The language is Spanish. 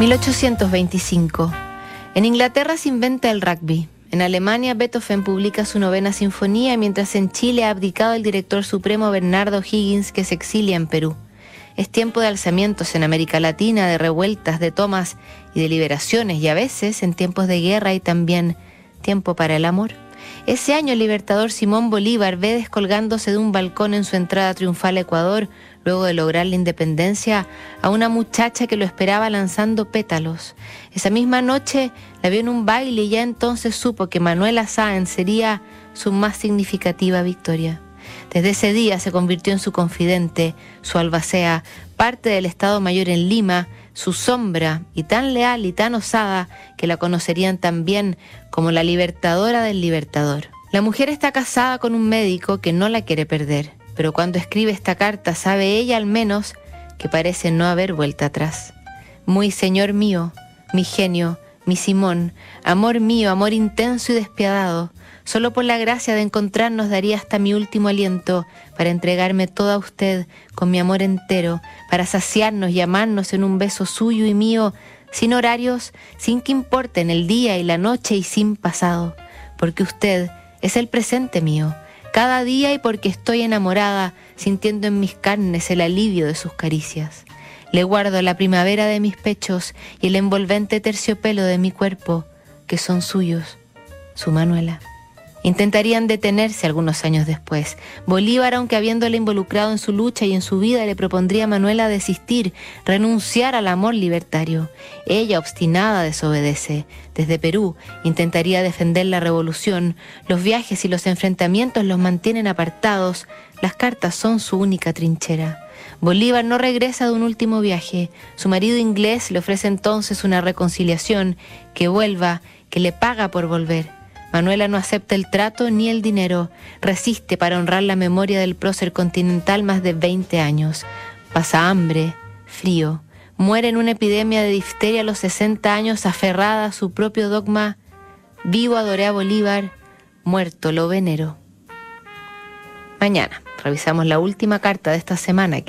1825. En Inglaterra se inventa el rugby. En Alemania, Beethoven publica su novena sinfonía, mientras en Chile ha abdicado el director supremo Bernardo Higgins, que se exilia en Perú. Es tiempo de alzamientos en América Latina, de revueltas, de tomas y de liberaciones, y a veces en tiempos de guerra y también tiempo para el amor. Ese año el libertador Simón Bolívar ve descolgándose de un balcón en su entrada triunfal a Ecuador, luego de lograr la independencia, a una muchacha que lo esperaba lanzando pétalos. Esa misma noche la vio en un baile y ya entonces supo que Manuela Sáenz sería su más significativa victoria. Desde ese día se convirtió en su confidente, su albacea, parte del Estado Mayor en Lima, su sombra, y tan leal y tan osada que la conocerían también como la libertadora del libertador. La mujer está casada con un médico que no la quiere perder, pero cuando escribe esta carta sabe ella al menos que parece no haber vuelta atrás. Muy Señor mío, mi genio, mi Simón, amor mío, amor intenso y despiadado, Solo por la gracia de encontrarnos daría hasta mi último aliento para entregarme toda a usted con mi amor entero, para saciarnos y amarnos en un beso suyo y mío, sin horarios, sin que importen el día y la noche y sin pasado, porque usted es el presente mío, cada día y porque estoy enamorada, sintiendo en mis carnes el alivio de sus caricias. Le guardo la primavera de mis pechos y el envolvente terciopelo de mi cuerpo, que son suyos, su Manuela. Intentarían detenerse algunos años después. Bolívar, aunque habiéndole involucrado en su lucha y en su vida, le propondría a Manuela desistir, renunciar al amor libertario. Ella, obstinada, desobedece. Desde Perú, intentaría defender la revolución. Los viajes y los enfrentamientos los mantienen apartados. Las cartas son su única trinchera. Bolívar no regresa de un último viaje. Su marido inglés le ofrece entonces una reconciliación, que vuelva, que le paga por volver. Manuela no acepta el trato ni el dinero, resiste para honrar la memoria del prócer continental más de 20 años. Pasa hambre, frío, muere en una epidemia de difteria a los 60 años aferrada a su propio dogma, vivo adoré a Bolívar, muerto lo venero. Mañana revisamos la última carta de esta semana